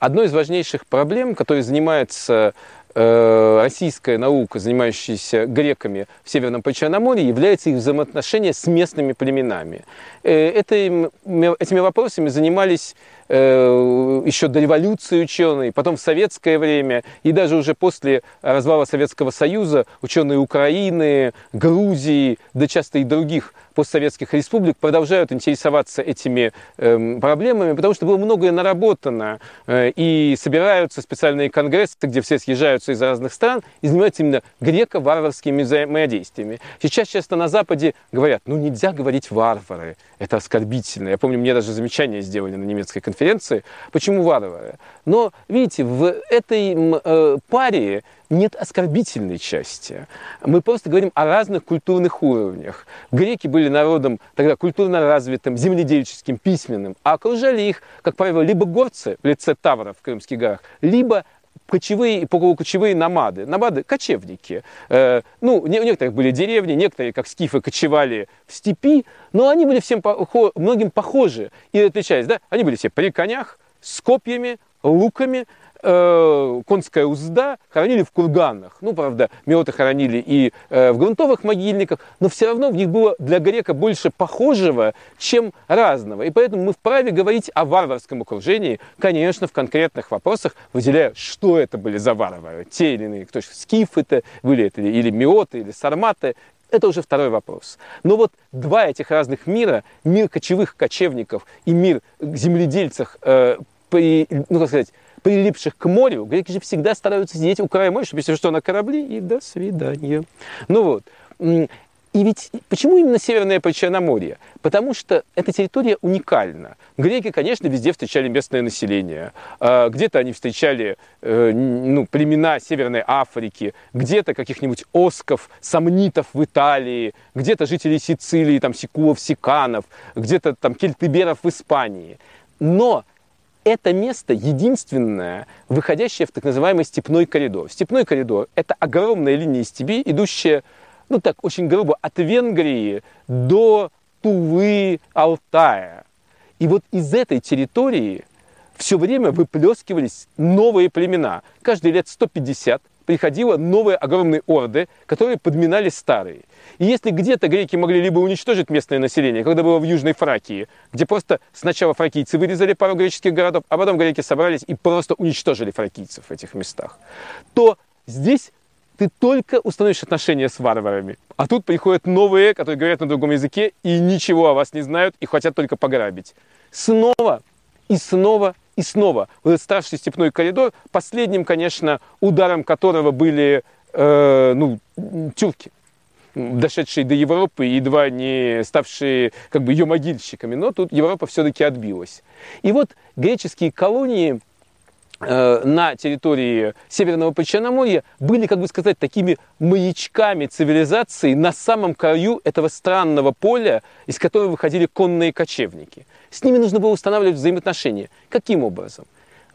одной из важнейших проблем, которой занимается российская наука, занимающаяся греками в Северном Причерноморье, является их взаимоотношения с местными племенами. Э, это, этими вопросами занимались э, еще до революции ученые, потом в советское время и даже уже после развала Советского Союза ученые Украины, Грузии, да часто и других постсоветских республик продолжают интересоваться этими э, проблемами, потому что было многое наработано, э, и собираются специальные конгрессы, где все съезжаются из разных стран и занимаются именно греко-варварскими взаимодействиями. Сейчас часто на Западе говорят, ну нельзя говорить варвары, это оскорбительно. Я помню, мне даже замечание сделали на немецкой конференции, почему варвары. Но, видите, в этой э, паре нет оскорбительной части. Мы просто говорим о разных культурных уровнях. Греки были народом тогда культурно развитым, земледельческим, письменным, а окружали их, как правило, либо горцы в лице тавров в Крымских горах, либо кочевые и полукочевые намады. Намады – кочевники. Э, ну, у некоторых были деревни, некоторые, как скифы, кочевали в степи, но они были всем, многим похожи и отличались. Да? Они были все при конях, с копьями, луками, э, конская узда хоронили в курганах. Ну, правда, миоты хоронили и э, в грунтовых могильниках, но все равно в них было для грека больше похожего, чем разного. И поэтому мы вправе говорить о варварском окружении, конечно, в конкретных вопросах, выделяя, что это были за варвары. Те или иные, кто скифы это были, это, или миоты, или сарматы, это уже второй вопрос. Но вот два этих разных мира, мир кочевых кочевников и мир земледельцев, э, при, ну, как сказать, прилипших к морю, греки же всегда стараются сидеть у края моря, чтобы если что, на корабли, и до свидания. Ну вот. И ведь почему именно Северное Причерноморье? Потому что эта территория уникальна. Греки, конечно, везде встречали местное население. А, где-то они встречали э, ну, племена Северной Африки, где-то каких-нибудь осков, сомнитов в Италии, где-то жителей Сицилии, там, сикулов, сиканов, где-то там кельтыберов в Испании. Но это место единственное, выходящее в так называемый степной коридор. Степной коридор – это огромная линия степи, идущая, ну так, очень грубо, от Венгрии до Тувы, Алтая. И вот из этой территории все время выплескивались новые племена. Каждые лет 150 приходило новые огромные орды, которые подминали старые. И если где-то греки могли либо уничтожить местное население, когда было в Южной Фракии, где просто сначала фракийцы вырезали пару греческих городов, а потом греки собрались и просто уничтожили фракийцев в этих местах, то здесь ты только установишь отношения с варварами. А тут приходят новые, которые говорят на другом языке и ничего о вас не знают и хотят только пограбить. Снова и снова и снова. Вот этот старший степной коридор, последним, конечно, ударом которого были э, ну, тюрки дошедшие до Европы, едва не ставшие как бы ее могильщиками, но тут Европа все-таки отбилась. И вот греческие колонии на территории Северного Причерноморья были, как бы сказать, такими маячками цивилизации на самом краю этого странного поля, из которого выходили конные кочевники. С ними нужно было устанавливать взаимоотношения. Каким образом?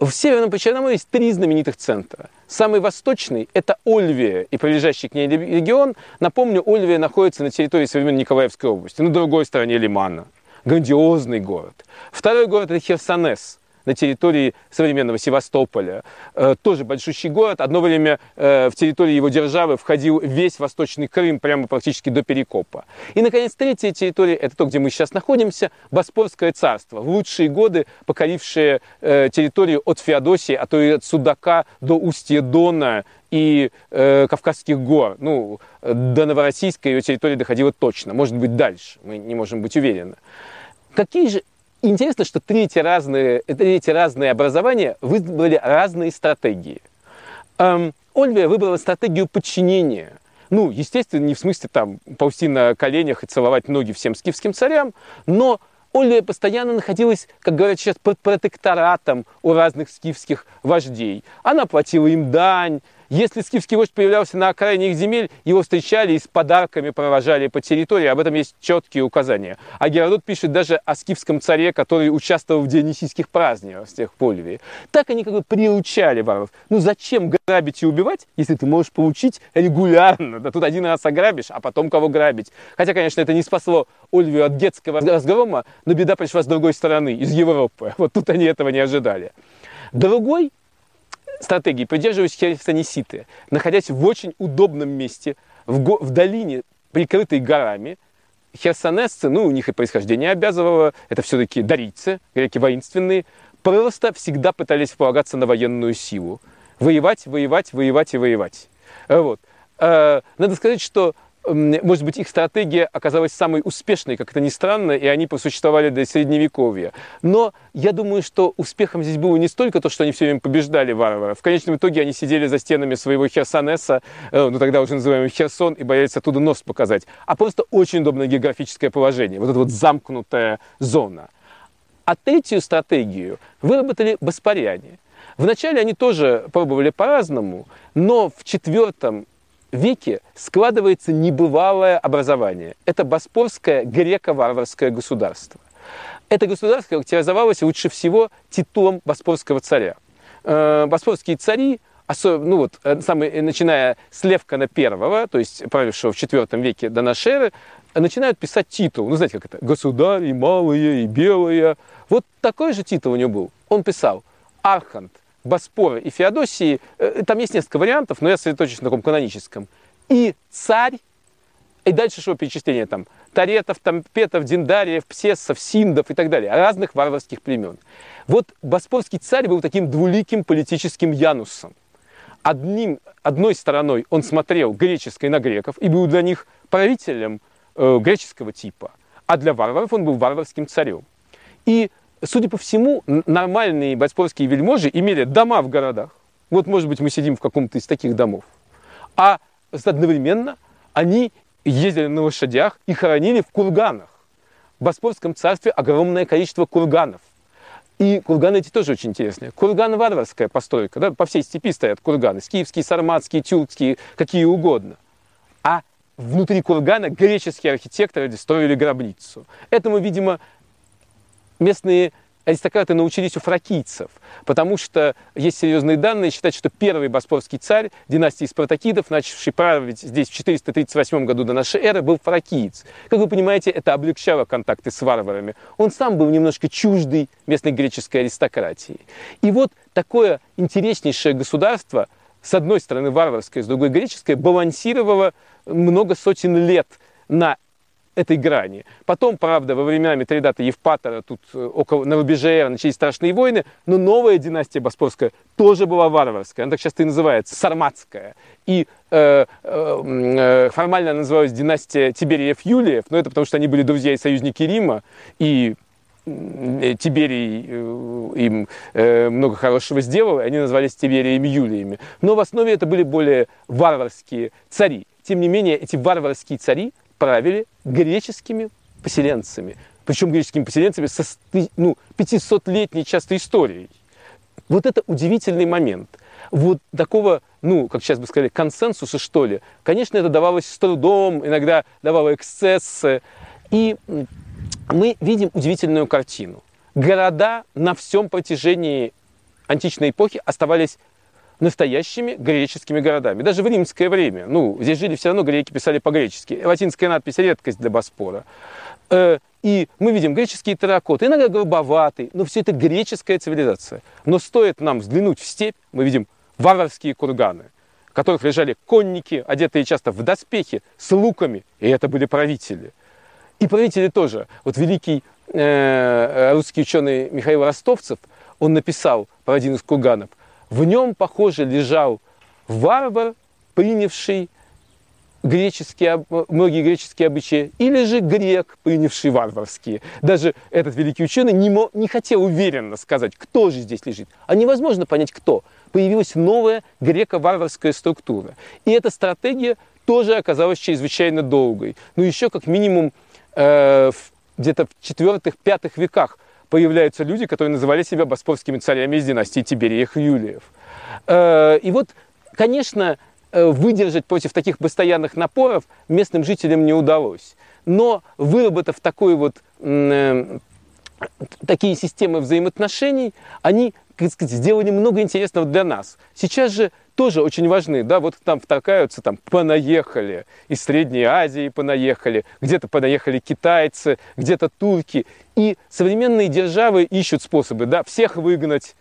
В Северном Причерноморье есть три знаменитых центра. Самый восточный – это Ольвия и прилежащий к ней регион. Напомню, Ольвия находится на территории современной Николаевской области, на другой стороне Лимана. Грандиозный город. Второй город – это Херсонес – на территории современного Севастополя. Э, тоже большущий город. Одно время э, в территории его державы входил весь Восточный Крым, прямо практически до Перекопа. И, наконец, третья территория, это то, где мы сейчас находимся, Боспорское царство. В лучшие годы покорившее э, территорию от Феодосии, а то и от Судака до устья Дона и э, Кавказских гор. Ну, до Новороссийска ее территория доходила точно. Может быть, дальше. Мы не можем быть уверены. Какие же Интересно, что третьи разные, третьи разные образования выбрали разные стратегии. Эм, Ольвия выбрала стратегию подчинения. Ну, естественно, не в смысле там ползти на коленях и целовать ноги всем скифским царям, но Ольвия постоянно находилась, как говорят сейчас, под протекторатом у разных скифских вождей. Она платила им дань, если скифский вождь появлялся на окраине их земель, его встречали и с подарками провожали по территории. Об этом есть четкие указания. А Геродот пишет даже о скифском царе, который участвовал в дионисийских праздниках тех Польвии. Так они как бы приучали варваров. Ну зачем грабить и убивать, если ты можешь получить регулярно? Да тут один раз ограбишь, а потом кого грабить. Хотя, конечно, это не спасло Ольвию от детского разгрома, но беда пришла с другой стороны, из Европы. Вот тут они этого не ожидали. Другой стратегии придерживались херсонеситы, находясь в очень удобном месте, в, го- в долине, прикрытой горами. Херсонесцы, ну, у них и происхождение обязывало, это все-таки дарийцы, греки воинственные, просто всегда пытались полагаться на военную силу. Воевать, воевать, воевать и воевать. Вот. Э, надо сказать, что может быть, их стратегия оказалась самой успешной, как это ни странно, и они просуществовали до Средневековья. Но я думаю, что успехом здесь было не столько то, что они все время побеждали варваров. В конечном итоге они сидели за стенами своего Херсонеса, э, ну тогда уже называемый Херсон, и боялись оттуда нос показать. А просто очень удобное географическое положение, вот эта вот замкнутая зона. А третью стратегию выработали боспоряне. Вначале они тоже пробовали по-разному, но в четвертом веке складывается небывалое образование. Это Боспорское греко-варварское государство. Это государство характеризовалось лучше всего титулом Боспорского царя. Э, Боспорские цари, ну вот, э, самые, начиная с Левкана I, то есть правившего в IV веке до нашей эры, начинают писать титул. Ну, знаете, как это? Государь, и малые, и белые. Вот такой же титул у него был. Он писал Архант, Боспора и Феодосии, э, там есть несколько вариантов, но я сосредоточусь на таком каноническом. И царь, и дальше что перечисление там, Таретов, там, Петов, Диндариев, Псесов, Синдов и так далее, разных варварских племен. Вот Боспорский царь был таким двуликим политическим янусом. Одним, одной стороной он смотрел греческой на греков и был для них правителем э, греческого типа, а для варваров он был варварским царем. И судя по всему, нормальные боспорские вельможи имели дома в городах. Вот, может быть, мы сидим в каком-то из таких домов. А одновременно они ездили на лошадях и хоронили в курганах. В Боспорском царстве огромное количество курганов. И курганы эти тоже очень интересные. Курган варварская постройка. Да? По всей степи стоят курганы. Скифские, сарматские, тюркские, какие угодно. А внутри кургана греческие архитекторы строили гробницу. Этому, видимо, местные аристократы научились у фракийцев, потому что есть серьезные данные считать, что первый боспорский царь династии Спартакидов, начавший править здесь в 438 году до нашей эры, был фракиец. Как вы понимаете, это облегчало контакты с варварами. Он сам был немножко чуждый местной греческой аристократии. И вот такое интереснейшее государство, с одной стороны варварское, с другой греческое, балансировало много сотен лет на этой грани. Потом, правда, во времена Митридата Евпатора, тут э, около, на рубеже эры начались страшные войны, но новая династия Боспорская тоже была варварская, она так часто и называется, сарматская. И э, э, э формально называлась династия Тибериев-Юлиев, но это потому, что они были друзья и союзники Рима, и э, Тиберий им много хорошего сделал, и они назывались Тибериями Юлиями. Но в основе это были более варварские цари. Тем не менее, эти варварские цари правили греческими поселенцами. Причем греческими поселенцами со ну, 500-летней часто историей. Вот это удивительный момент. Вот такого, ну, как сейчас бы сказали, консенсуса, что ли. Конечно, это давалось с трудом, иногда давало эксцессы. И мы видим удивительную картину. Города на всем протяжении античной эпохи оставались настоящими греческими городами. Даже в римское время. Ну, здесь жили все равно греки, писали по-гречески. Латинская надпись – редкость для Боспора. Э, и мы видим греческие терракоты, иногда грубоватые, но все это греческая цивилизация. Но стоит нам взглянуть в степь, мы видим варварские курганы, в которых лежали конники, одетые часто в доспехи, с луками, и это были правители. И правители тоже. Вот великий э, русский ученый Михаил Ростовцев, он написал про один из курганов, в нем, похоже, лежал варвар, принявший греческие, многие греческие обычаи, или же грек, принявший варварские. Даже этот великий ученый не, мог, не хотел уверенно сказать, кто же здесь лежит. А невозможно понять, кто. Появилась новая греко-варварская структура. И эта стратегия тоже оказалась чрезвычайно долгой. Ну, еще как минимум э, где-то в четвертых-пятых веках появляются люди, которые называли себя боспорскими царями из династии Тибериев и Юлиев. Э, и вот, конечно, э, выдержать против таких постоянных напоров местным жителям не удалось. Но выработав такой вот, э, такие системы взаимоотношений, они как сказать, сделали много интересного для нас. Сейчас же тоже очень важны, да, вот там вторгаются, там, понаехали, из Средней Азии понаехали, где-то понаехали китайцы, где-то турки, и современные державы ищут способы, да, всех выгнать,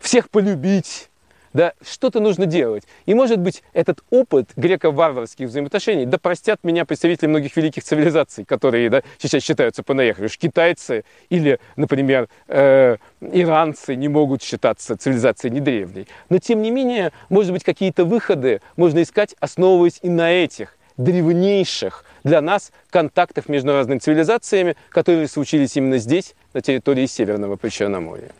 всех полюбить, да, что-то нужно делать. И, может быть, этот опыт греко-варварских взаимоотношений, да простят меня представители многих великих цивилизаций, которые да, сейчас считаются понаехали. Уж китайцы или, например, э, иранцы не могут считаться цивилизацией не древней. Но, тем не менее, может быть, какие-то выходы можно искать, основываясь и на этих древнейших для нас контактах между разными цивилизациями, которые случились именно здесь, на территории Северного Причерноморья.